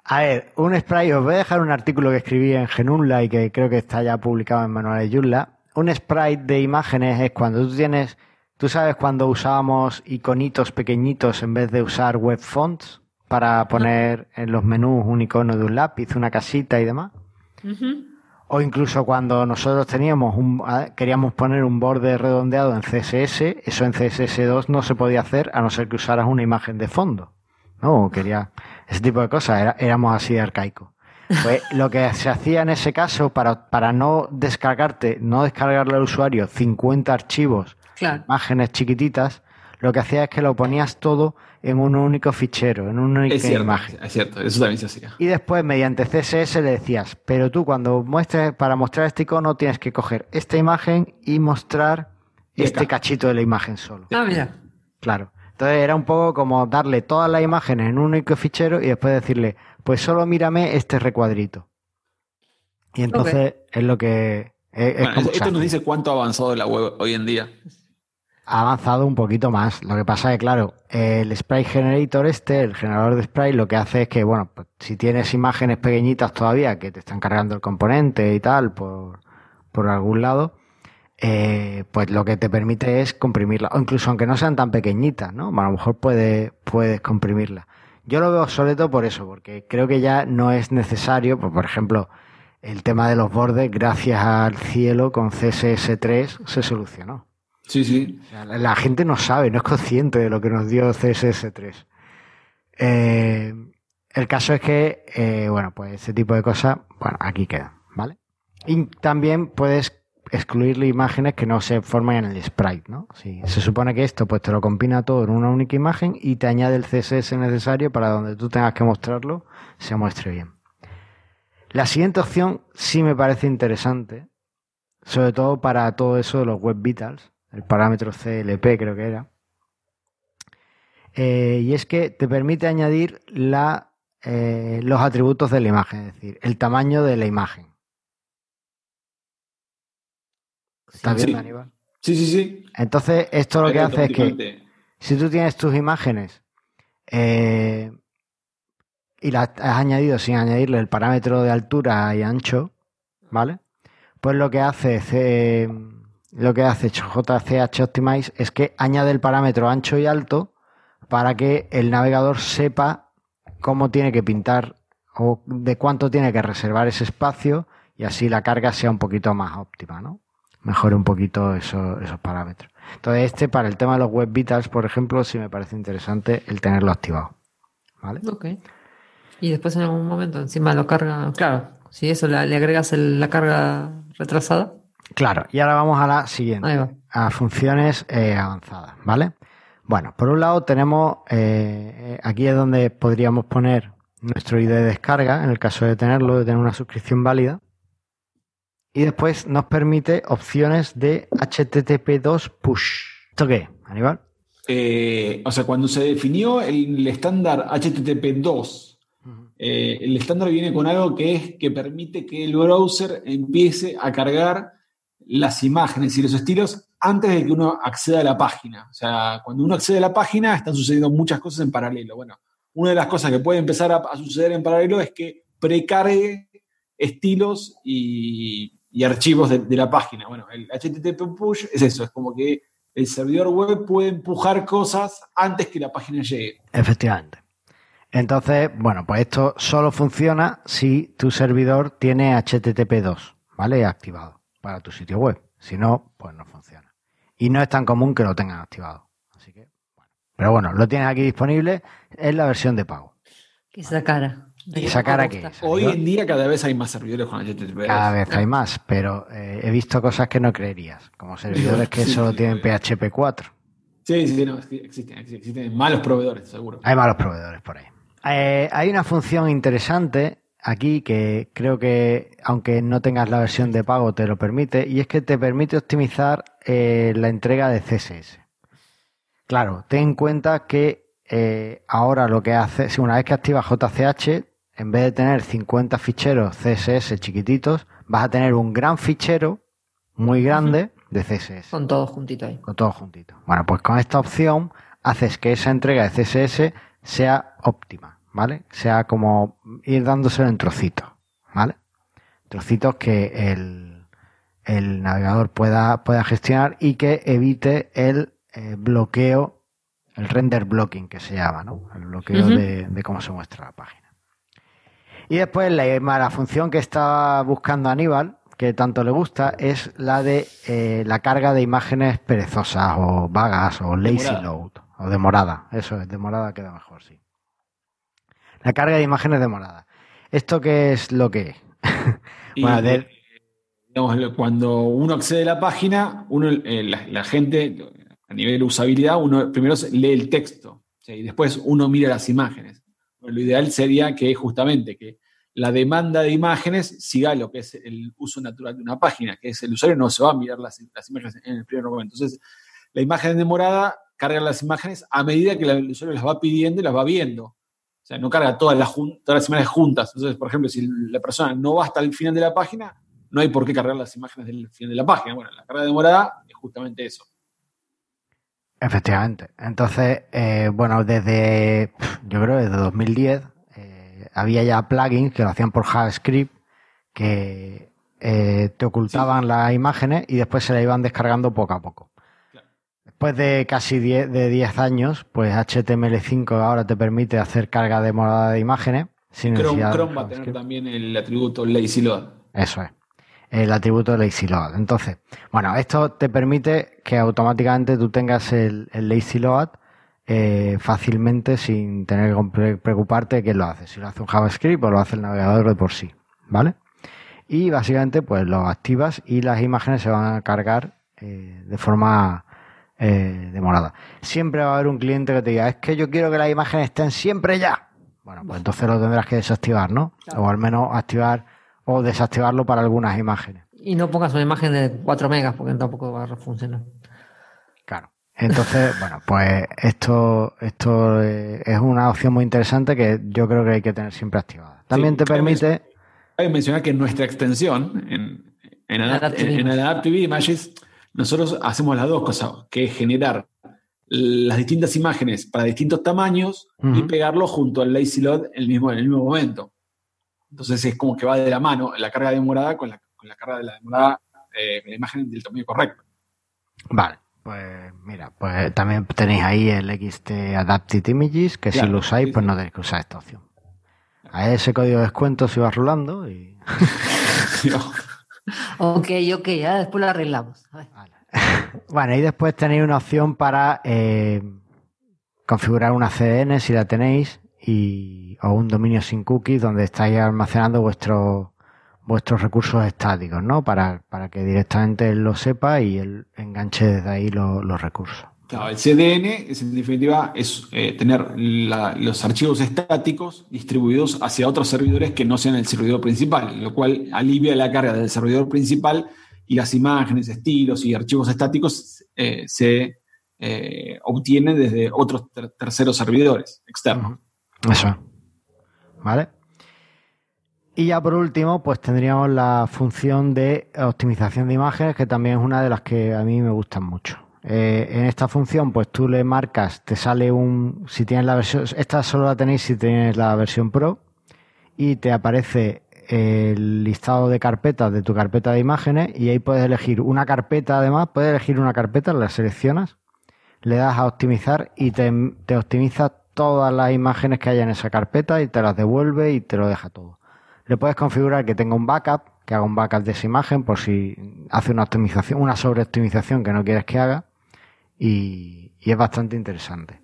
Speaker 1: A ver, un sprite, os voy a dejar un artículo que escribí en Genunla y que creo que está ya publicado en Manuales Joomla. Un sprite de imágenes es cuando tú tienes, tú sabes cuando usábamos iconitos pequeñitos en vez de usar web fonts, para poner en los menús un icono de un lápiz, una casita y demás. O incluso cuando nosotros teníamos un, queríamos poner un borde redondeado en CSS, eso en CSS2 no se podía hacer a no ser que usaras una imagen de fondo. ¿no? quería ese tipo de cosas, éramos así de arcaico. Pues lo que se hacía en ese caso para, para no descargarte, no descargarle al usuario 50 archivos, imágenes chiquititas, lo que hacía es que lo ponías todo en un único fichero, en una única imagen.
Speaker 3: Es cierto, eso también se hacía.
Speaker 1: Y después, mediante CSS, le decías, pero tú cuando muestres, para mostrar este icono, tienes que coger esta imagen y mostrar este cachito de la imagen solo.
Speaker 2: Ah, mira.
Speaker 1: Claro. Entonces era un poco como darle todas las imágenes en un único fichero y después decirle, pues solo mírame este recuadrito. Y entonces es lo que...
Speaker 3: esto nos dice cuánto ha avanzado la web hoy en día
Speaker 1: ha avanzado un poquito más. Lo que pasa es que, claro, el Sprite Generator este, el generador de Sprite, lo que hace es que, bueno, pues, si tienes imágenes pequeñitas todavía que te están cargando el componente y tal por, por algún lado, eh, pues lo que te permite es comprimirla. O incluso aunque no sean tan pequeñitas, ¿no? A lo mejor puede, puedes comprimirla. Yo lo veo obsoleto por eso, porque creo que ya no es necesario, pues, por ejemplo, el tema de los bordes, gracias al cielo, con CSS3 se solucionó.
Speaker 3: Sí, sí.
Speaker 1: la, gente no sabe, no es consciente de lo que nos dio CSS3. Eh, el caso es que, eh, bueno, pues ese tipo de cosas, bueno, aquí quedan, ¿vale? Y también puedes excluirle imágenes que no se forman en el sprite, ¿no? Si se supone que esto pues te lo combina todo en una única imagen y te añade el CSS necesario para donde tú tengas que mostrarlo, se muestre bien. La siguiente opción sí me parece interesante, sobre todo para todo eso de los web vitals, el parámetro CLP creo que era. Eh, y es que te permite añadir la, eh, los atributos de la imagen, es decir, el tamaño de la imagen. ¿Está bien, Aníbal?
Speaker 3: Sí, sí, sí.
Speaker 1: Entonces, esto lo que hace es que si tú tienes tus imágenes eh, y las has añadido sin añadirle el parámetro de altura y ancho, ¿vale? Pues lo que hace es lo que hace JCH Optimize es que añade el parámetro ancho y alto para que el navegador sepa cómo tiene que pintar o de cuánto tiene que reservar ese espacio y así la carga sea un poquito más óptima, ¿no? Mejore un poquito esos parámetros. Entonces, este para el tema de los web vitals, por ejemplo, sí me parece interesante el tenerlo activado. ¿Vale?
Speaker 2: Ok. Y después en algún momento encima lo carga, claro, si eso le, agregas la carga retrasada,
Speaker 1: Claro, y ahora vamos a la siguiente, a funciones eh, avanzadas, ¿vale? Bueno, por un lado tenemos, eh, aquí es donde podríamos poner nuestro ID de descarga, en el caso de tenerlo, de tener una suscripción válida. Y después nos permite opciones de HTTP2 push. ¿Esto qué, Aníbal?
Speaker 3: Eh, o sea, cuando se definió el estándar HTTP2, el estándar viene con algo que es que permite que el browser empiece a cargar las imágenes y los estilos antes de que uno acceda a la página. O sea, cuando uno accede a la página están sucediendo muchas cosas en paralelo. Bueno, una de las cosas que puede empezar a, suceder en paralelo es que precargue estilos y, archivos de, la página. Bueno, el HTTP push es eso, es como que el servidor web puede empujar cosas antes que la página llegue.
Speaker 1: Efectivamente. Entonces, bueno, pues esto solo funciona si tu servidor tiene HTTP2, ¿vale? Activado para tu sitio web. Si no, pues no funciona. Y no es tan común que lo tengan activado. Así que, bueno. Pero bueno, lo tienes aquí disponible en la versión de pago.
Speaker 2: ¿Qué esa cara?
Speaker 1: ¿Esa cara que es?
Speaker 3: Hoy en día cada vez hay más servidores con HTTP.
Speaker 1: Cada vez hay más, pero eh, he visto cosas que no creerías, como servidores que solo tienen PHP 4.
Speaker 3: Sí, sí, no, existen, existen malos proveedores, seguro.
Speaker 1: Hay malos proveedores por ahí. Eh, hay una función interesante aquí que creo que aunque no tengas la versión de pago te lo permite y es que te permite optimizar eh, la entrega de CSS. Claro, ten en cuenta que eh, ahora lo que hace, si una vez que activas JCH, en vez de tener 50 ficheros CSS chiquititos, vas a tener un gran fichero muy grande de CSS.
Speaker 2: Con todos juntitos ahí.
Speaker 1: Con todos juntitos. Bueno, pues con esta opción haces que esa entrega de CSS sea óptima. ¿Vale? Sea como ir dándoselo en trocitos, ¿vale? Trocitos que el, navegador pueda, pueda gestionar y que evite el eh, bloqueo el render blocking que se llama, ¿no? El bloqueo de, cómo se muestra la página. Y después la, la función que está buscando Aníbal, que tanto le gusta, es la de eh, la carga de imágenes perezosas o vagas o lazy load o demorada. Eso es, demorada queda mejor, sí. La carga de imágenes demorada. ¿Esto qué es lo que es?
Speaker 3: bueno, cuando uno accede a la página, uno, eh, la, gente, a nivel de usabilidad, uno primero lee el texto y después uno mira las imágenes. lo ideal sería que justamente que la demanda de imágenes siga lo que es el uso natural de una página, que es el usuario no se va a mirar las, imágenes en el primer momento. Entonces, la imagen demorada carga las imágenes a medida que el usuario las va pidiendo y las va viendo. Sea, no carga todas las, todas las imágenes juntas. Entonces, por ejemplo, si la persona no va hasta el final de la página, no hay por qué cargar las imágenes del final de la página. Bueno, la carga demorada es justamente eso.
Speaker 1: Efectivamente. Entonces, eh, bueno, desde, yo creo desde 2010 eh, había ya plugins que lo hacían por JavaScript que eh, te ocultaban las imágenes y después se las iban descargando poco a poco. Después de casi 10 de 10 años, pues HTML5 ahora te permite hacer carga demorada de imágenes.
Speaker 3: Sin Chrome, Chrome va a tener también el atributo lazy load.
Speaker 1: Eso es el atributo lazy load. Entonces, bueno, esto te permite que automáticamente tú tengas el, lazy load eh, fácilmente sin tener que preocuparte de quién lo hace. Si lo hace un JavaScript o lo hace el navegador de por sí, ¿vale? Y básicamente pues lo activas y las imágenes se van a cargar eh, de forma eh, demorada. Siempre va a haber un cliente que te diga, es que yo quiero que las imágenes estén siempre ya. Bueno, pues entonces lo tendrás que desactivar, ¿no? O al menos activar o desactivarlo para algunas imágenes.
Speaker 2: Y no pongas una imagen de 4 megas porque tampoco va a funcionar.
Speaker 1: Claro. Entonces, bueno, pues esto, esto eh, es una opción muy interesante que yo creo que hay que tener siempre activada. También te permite...
Speaker 3: Hay que mencionar que nuestra extensión en, en, Adaptive Images, nosotros hacemos las dos cosas, que es generar las distintas imágenes para distintos tamaños y pegarlo junto al lazy load el mismo, en el mismo momento. Entonces es como que va de la mano la carga demorada con la, con la carga de la demorada, eh, la imagen del tamaño correcto.
Speaker 1: Vale, pues mira, pues también tenéis ahí el XT Adapted Images, que si lo usáis, pues no tenéis que usar esta opción. A ese código de descuento se va rulando y...
Speaker 2: ok, ok, ya después lo arreglamos.
Speaker 1: bueno, y después tenéis una opción para eh, configurar una CDN si la tenéis y, o un dominio sin cookies donde estáis almacenando vuestros vuestros recursos estáticos, ¿no? Para, para que directamente él lo sepa y él enganche desde ahí los recursos.
Speaker 3: El CDN es en definitiva es eh, tener los archivos estáticos distribuidos hacia otros servidores que no sean el servidor principal, lo cual alivia la carga del servidor principal y las imágenes, estilos y archivos estáticos eh, se eh, obtienen desde otros terceros servidores externos.
Speaker 1: Eso. ¿Vale? Y ya por último, pues tendríamos la función de optimización de imágenes, que también es una de las que a mí me gustan mucho. Eh, en esta función, pues tú le marcas, te sale un, si tienes la versión, esta solo la tenéis si tienes la versión Pro, y te aparece el listado de carpetas de tu carpeta de imágenes, y ahí puedes elegir una carpeta, además, puedes elegir una carpeta, la seleccionas, le das a optimizar y te, te optimiza todas las imágenes que haya en esa carpeta y te las devuelve y te lo deja todo. Le puedes configurar que tenga un backup, que haga un backup de esa imagen por si hace una optimización, una sobreoptimización que no quieres que haga y, es bastante interesante.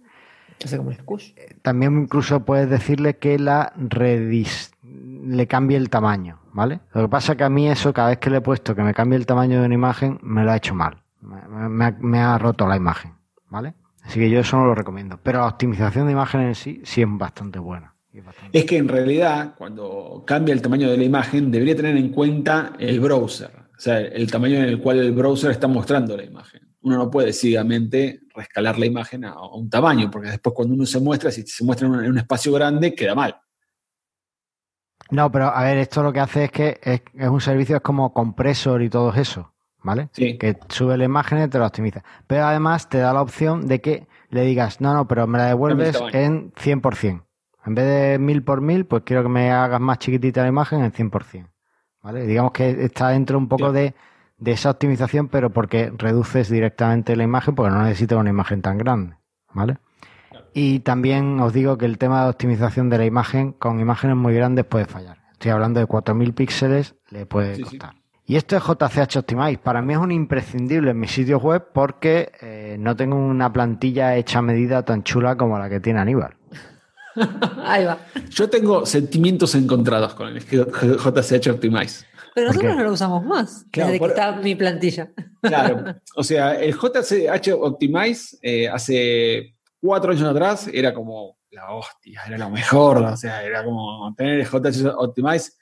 Speaker 2: Eh,
Speaker 1: también incluso puedes decirle que la le cambie el tamaño, ¿vale? Lo que pasa es que a mí eso, cada vez que le he puesto que me cambie el tamaño de una imagen, me lo ha hecho mal. me ha roto la imagen, ¿vale? Así que yo eso no lo recomiendo. Pero la optimización de imágenes en sí sí es bastante buena.
Speaker 3: Es que en realidad, cuando cambia el tamaño de la imagen, debería tener en cuenta el browser, o sea, el tamaño en el cual el browser está mostrando la imagen. Uno no puede ciegamente rescalar la imagen a, un tamaño, porque después cuando uno se muestra, si se muestra en un, espacio grande, queda mal.
Speaker 1: No, pero a ver, esto lo que hace es que es, es un servicio, es como compresor y todo eso. ¿vale? Que sube la imagen y te la optimiza. Pero además te da la opción de que le digas, no, no, pero me la devuelves en 100%. En vez de 1000 por 1000, pues quiero que me hagas más chiquitita la imagen en 100%. ¿Vale? Digamos que está dentro un poco de, esa optimización, pero porque reduces directamente la imagen porque no necesitas una imagen tan grande. ¿Vale? Y también os digo que el tema de optimización de la imagen con imágenes muy grandes puede fallar. Estoy hablando de 4000 píxeles, le puede costar. Y esto es JCH Optimize. Para mí es un imprescindible en mis sitios web porque eh, no tengo una plantilla hecha a medida tan chula como la que tiene Aníbal.
Speaker 2: Ahí va.
Speaker 3: Yo tengo sentimientos encontrados con el JCH Optimize.
Speaker 2: Pero nosotros no lo usamos más
Speaker 3: Claro,
Speaker 2: desde
Speaker 3: por-
Speaker 2: que está mi plantilla.
Speaker 3: Claro, o sea, el JCH Optimize eh, hace cuatro años atrás era como la hostia, era lo mejor, o sea, era como tener el JCH Optimize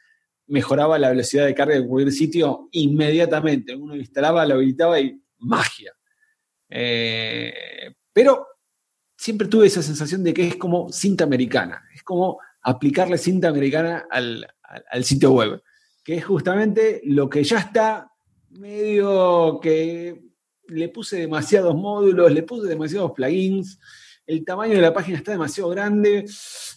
Speaker 3: mejoraba la velocidad de carga de cualquier sitio inmediatamente. Uno lo instalaba, lo habilitaba y magia. Eh, pero siempre tuve esa sensación de que es como cinta americana, es como aplicarle cinta americana al, al- al sitio web, que es justamente lo que ya está medio que le puse demasiados módulos, le puse demasiados plugins, el tamaño de la página está demasiado grande.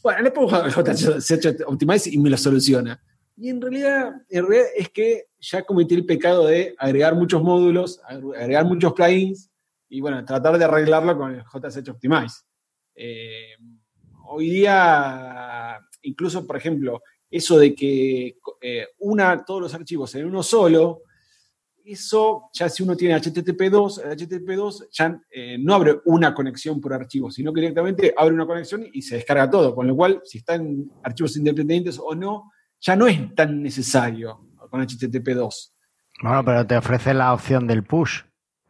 Speaker 3: Bueno, le pongo JCH Optimize y me lo soluciona. Y en realidad, en realidad es que ya cometí el pecado de agregar muchos módulos, agregar muchos plugins y bueno, tratar de arreglarlo con el JCH Optimize. Eh, hoy día, incluso, por ejemplo, eso de que eh, una todos los archivos en uno solo, eso ya si uno tiene HTTP2, el HTTP2 ya eh, no abre una conexión por archivo, sino que directamente abre una conexión y se descarga todo, con lo cual si están archivos independientes o no, ya no es tan necesario con HTTP2.
Speaker 1: Bueno, pero te ofrece la opción del push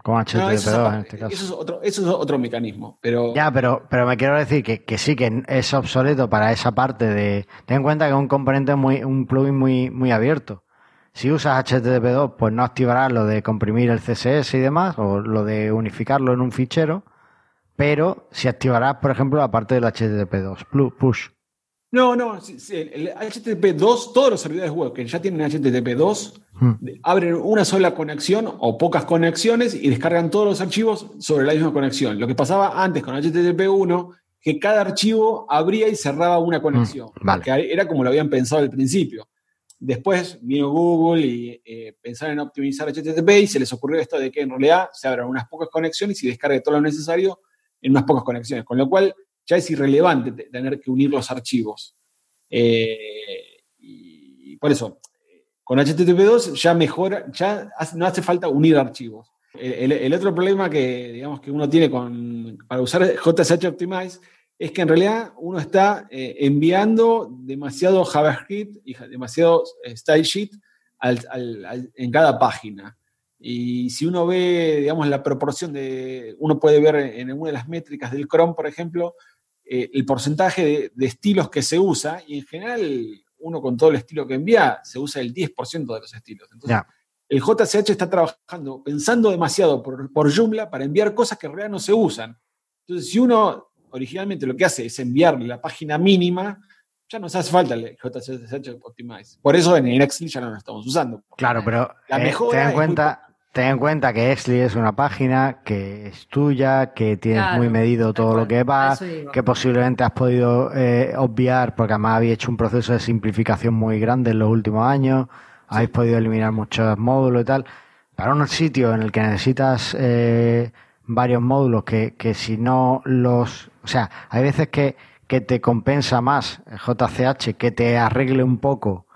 Speaker 1: con HTTP2
Speaker 3: No, eso, es
Speaker 1: en este caso.
Speaker 3: eso es otro, eso es otro mecanismo, pero
Speaker 1: Ya, pero, pero me quiero decir que, que sí, que es obsoleto para esa parte de... Ten en cuenta que es un componente muy, un plugin muy, muy abierto. Si usas HTTP2, pues no activarás lo de comprimir el CSS y demás, o lo de unificarlo en un fichero, pero si activarás, por ejemplo, la parte del HTTP2, plu- push.
Speaker 3: No, no, sí, sí, el HTTP2, todos los servidores web que ya tienen HTTP2
Speaker 1: Hmm.
Speaker 3: abren una sola conexión o pocas conexiones y descargan todos los archivos sobre la misma conexión. Lo que pasaba antes con HTTP1, que cada archivo abría y cerraba una conexión,
Speaker 1: Hmm, vale.
Speaker 3: que era como lo habían pensado al principio. Después vino Google y eh, pensaron en optimizar HTTP y se les ocurrió esto de que en realidad se abran unas pocas conexiones y descargue todo lo necesario en unas pocas conexiones, con lo cual ya es irrelevante te- tener que unir los archivos. Eh, y por eso, con HTTP2 ya mejora, ya no hace falta unir archivos. El, otro problema que, digamos, que uno tiene con, para usar JSH Optimize es que en realidad uno está eh, enviando demasiado JavaScript y demasiado eh, style sheet al- al- al- en cada página. Y si uno ve, digamos, la proporción de, uno puede ver en una de las métricas del Chrome, por ejemplo, eh, el porcentaje de, de estilos que se usa, y en general uno con todo el estilo que envía, se usa el 10% de los estilos. Entonces, el JCH está trabajando, pensando demasiado por, por Joomla para enviar cosas que en realidad no se usan. Entonces, si uno originalmente lo que hace es enviarle la página mínima, ya nos hace falta el JCH Optimize. Por eso en el Excel ya no lo estamos usando.
Speaker 1: Claro, pero
Speaker 3: La
Speaker 1: eh,
Speaker 3: mejora
Speaker 1: cuenta, ten en cuenta que Exli es una página que es tuya, que tienes
Speaker 2: Claro,
Speaker 1: muy medido todo lo que va, que posiblemente has podido eh, obviar, porque además habéis hecho un proceso de simplificación muy grande en los últimos años, habéis podido eliminar muchos módulos y tal. Para un sitio en el que necesitas eh, varios módulos que, que si no los... O sea, hay veces que, que te compensa más el JCH que te arregle un poco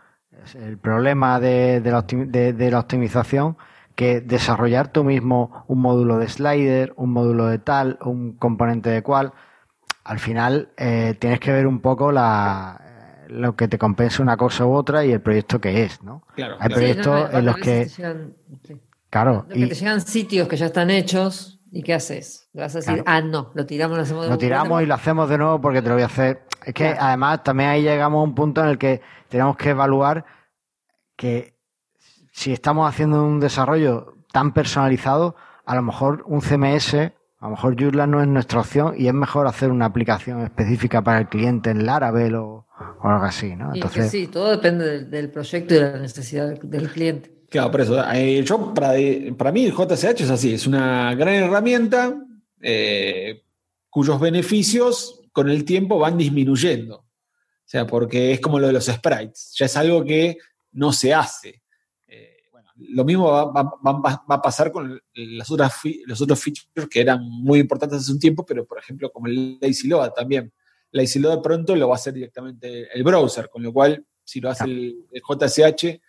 Speaker 1: el problema de, de la, optimi- de- de la optimización que desarrollar tú mismo un módulo de slider, un módulo de tal, un componente de cual. Al final eh, tienes que ver un poco la, lo que te compensa una cosa u otra y el proyecto que es, ¿no?
Speaker 3: Claro,
Speaker 1: Hay
Speaker 3: claro.
Speaker 1: proyectos
Speaker 2: no,
Speaker 1: en los que,
Speaker 2: llegan- sí.
Speaker 1: claro,
Speaker 2: Lo que
Speaker 1: y
Speaker 2: te llegan sitios que ya están hechos y ¿qué haces? Le vas a decir,
Speaker 1: Claro.
Speaker 2: ah, no, lo tiramos, lo hacemos de
Speaker 1: lo
Speaker 2: vuelta.
Speaker 1: tiramos y lo hacemos de nuevo porque te lo voy a hacer. Es que
Speaker 2: Claro.
Speaker 1: además también ahí llegamos a un punto en el que tenemos que evaluar que si estamos haciendo un desarrollo tan personalizado, a lo mejor un CMS, a lo mejor Joomla no es nuestra opción y es mejor hacer una aplicación específica para el cliente en Laravel o, o algo así, ¿no? Entonces,
Speaker 2: sí, todo depende del, del proyecto y de la necesidad del, del cliente.
Speaker 3: Claro, por eso. eh, yo, para, para mí, el JCH es así: es una gran herramienta eh, cuyos beneficios con el tiempo van disminuyendo. O sea, porque es como lo de los sprites. Ya es algo que no se hace. Lo mismo va, va- va- va a pasar con las otras los otros features que eran muy importantes hace un tiempo, pero por ejemplo como el Lazy Load también. Lazy Load de pronto lo va a hacer directamente el browser, con lo cual si lo hace el, el JSH,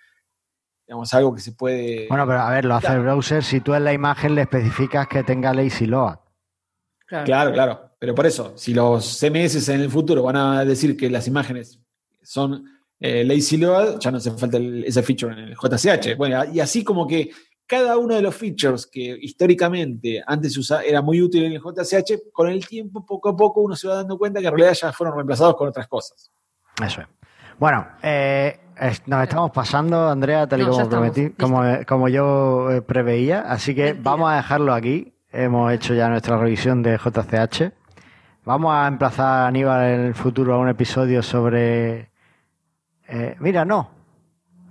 Speaker 3: digamos, algo que se puede...
Speaker 1: Bueno, pero a ver, lo hace el browser si tú en la imagen le especificas que tenga lazy load.
Speaker 2: Claro.
Speaker 3: Claro, claro. Pero por eso, si los CMS en el futuro van a decir que las imágenes son eh, lazy load, ya no hace falta el- ese feature en el JCH. Bueno, y así como que cada uno de los features que históricamente antes se usaba, era muy útil en el JCH, con el tiempo, poco a poco, uno se va dando cuenta que en realidad ya fueron reemplazados con otras cosas.
Speaker 1: Eso es. Bueno, eh, es- nos estamos pasando, Andrea, tal y
Speaker 2: No,
Speaker 1: como prometí, como, como yo eh, preveía. Así que
Speaker 2: Mentira.
Speaker 1: vamos a dejarlo aquí. Hemos hecho ya nuestra revisión de JCH. Vamos a emplazar a Aníbal en el futuro a un episodio sobre. Eh, mira, no.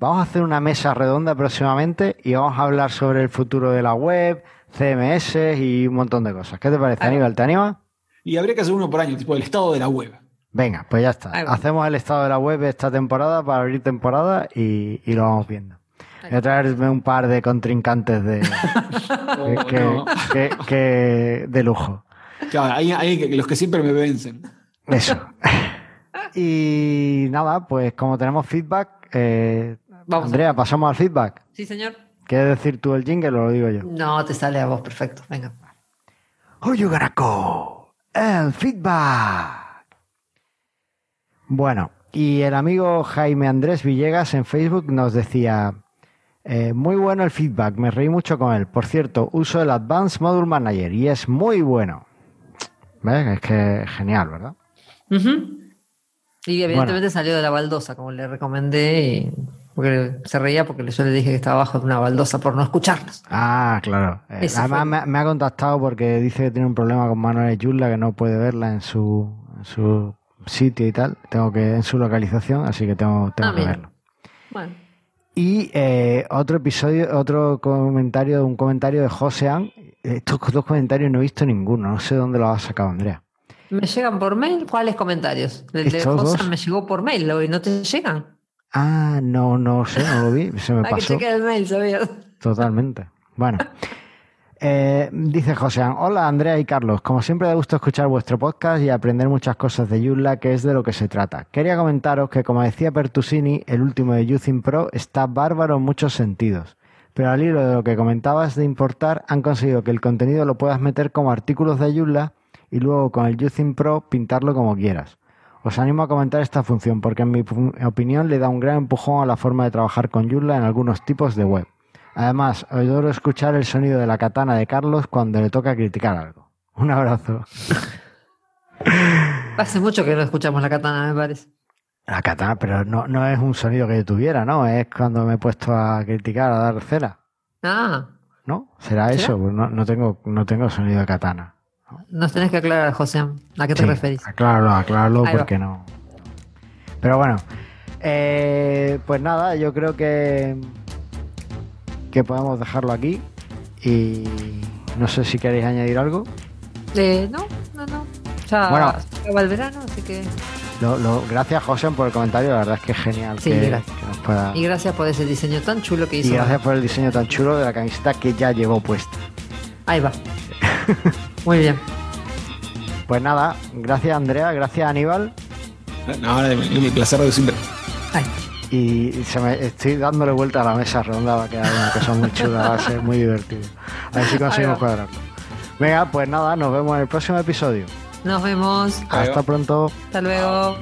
Speaker 1: Vamos a hacer una mesa redonda próximamente y vamos a hablar sobre el futuro de la web, CMS y un montón de cosas. ¿Qué te parece. Aníbal? ¿Te anima?
Speaker 3: Y habría que hacer uno por año, tipo el estado de la web.
Speaker 1: Venga, pues ya está. Hacemos el estado de la web esta temporada para abrir temporada y, y lo vamos viendo. Voy a traerme un par de contrincantes de,
Speaker 3: O
Speaker 1: que,
Speaker 3: no.
Speaker 1: que- que- de lujo.
Speaker 3: Claro, hay, hay los que siempre me vencen.
Speaker 1: Eso. y nada, pues como tenemos feedback, eh,
Speaker 2: Vamos.
Speaker 1: Andrea, pasamos al feedback.
Speaker 2: Sí, señor.
Speaker 1: ¿Quieres decir tú el jingle o lo digo yo?
Speaker 2: No, te sale a vos, perfecto. Venga.
Speaker 1: Gonna call? El feedback. Bueno, y el amigo Jaime Andrés Villegas en Facebook nos decía, eh, muy bueno el feedback, me reí mucho con él. Por cierto, uso el Advanced Module Manager y es muy bueno. ¿Ves? Es que genial, ¿verdad?
Speaker 2: Ujú. Y evidentemente salió de la baldosa, como le recomendé, y- porque se reía porque yo le dije que estaba abajo de una baldosa por no escucharnos.
Speaker 1: Ah, claro. Eh, además me, me ha contactado porque dice que tiene un problema con Manuel Yula, que no puede verla en su, en su sitio y tal. Tengo que, en su localización, así que tengo, tengo
Speaker 2: Ah,
Speaker 1: que
Speaker 2: mira.
Speaker 1: verlo.
Speaker 2: Bueno,
Speaker 1: Y eh, otro episodio, otro comentario, un comentario de Josean. Estos dos comentarios no he visto ninguno, no sé dónde lo ha sacado Andrea.
Speaker 2: ¿Me llegan por mail? ¿Cuáles comentarios? El de José
Speaker 1: dos.
Speaker 2: me llegó por mail ¿no te llegan?
Speaker 1: Ah, no, no sé, no lo vi, se me
Speaker 2: Hay que
Speaker 1: pasó
Speaker 2: chequear el mail, ¿sabías?
Speaker 1: totalmente. Bueno, eh, dice Josean, hola Andrea y Carlos, como siempre da gusto escuchar vuestro podcast y aprender muchas cosas de Joomla, que es de lo que se trata. Quería comentaros que, como decía Pertusini, el último de Using Pro está bárbaro en muchos sentidos. Pero al hilo de lo que comentabas de importar, han conseguido que el contenido lo puedas meter como artículos de Joomla y luego con el Using Pro pintarlo como quieras. Os animo a comentar esta función porque en mi opinión le da un gran empujón a la forma de trabajar con Joomla en algunos tipos de web. Además, adoro escuchar el sonido de la katana de Carlos cuando le toca criticar algo. Un abrazo.
Speaker 2: Hace mucho que no escuchamos la katana, me parece.
Speaker 1: La katana, pero no, no es un sonido que yo tuviera, ¿no? Es cuando me he puesto a criticar, a dar cera.
Speaker 2: Ah,
Speaker 1: ¿No? ¿Será,
Speaker 2: ¿Será?
Speaker 1: eso? Pues no, no tengo, no tengo sonido de katana.
Speaker 2: Nos tenés que aclarar, José. ¿A qué te
Speaker 1: Sí,
Speaker 2: referís?
Speaker 1: Acláralo, acláralo
Speaker 2: Ahí va.
Speaker 1: porque no. Pero bueno, eh, pues nada, yo creo que que podemos dejarlo aquí y no sé si queréis añadir algo.
Speaker 2: Eh, no, no, no. Ya
Speaker 1: Bueno.
Speaker 2: se acaba el verano, así que.
Speaker 1: Lo, lo- gracias José por el comentario, la verdad es que es genial
Speaker 2: Sí,
Speaker 1: que,
Speaker 2: gracias.
Speaker 1: que nos pueda.
Speaker 2: Y gracias por ese diseño tan chulo que
Speaker 1: Y
Speaker 2: hizo.
Speaker 1: gracias por el diseño tan chulo de la camiseta que ya llevó puesta.
Speaker 2: Ahí va. Muy bien.
Speaker 1: Pues nada, gracias Andrea, gracias Aníbal.
Speaker 3: No, mi placer de siempre.
Speaker 2: Ahí.
Speaker 1: Y se me, estoy dándole vuelta a la mesa redonda, va a quedar una cosa muy chula, va a ser muy divertido. A ver si conseguimos cuadrarlo. Venga, pues nada, nos vemos en el próximo episodio.
Speaker 2: Nos vemos.
Speaker 1: Hasta pronto.
Speaker 2: Hasta luego.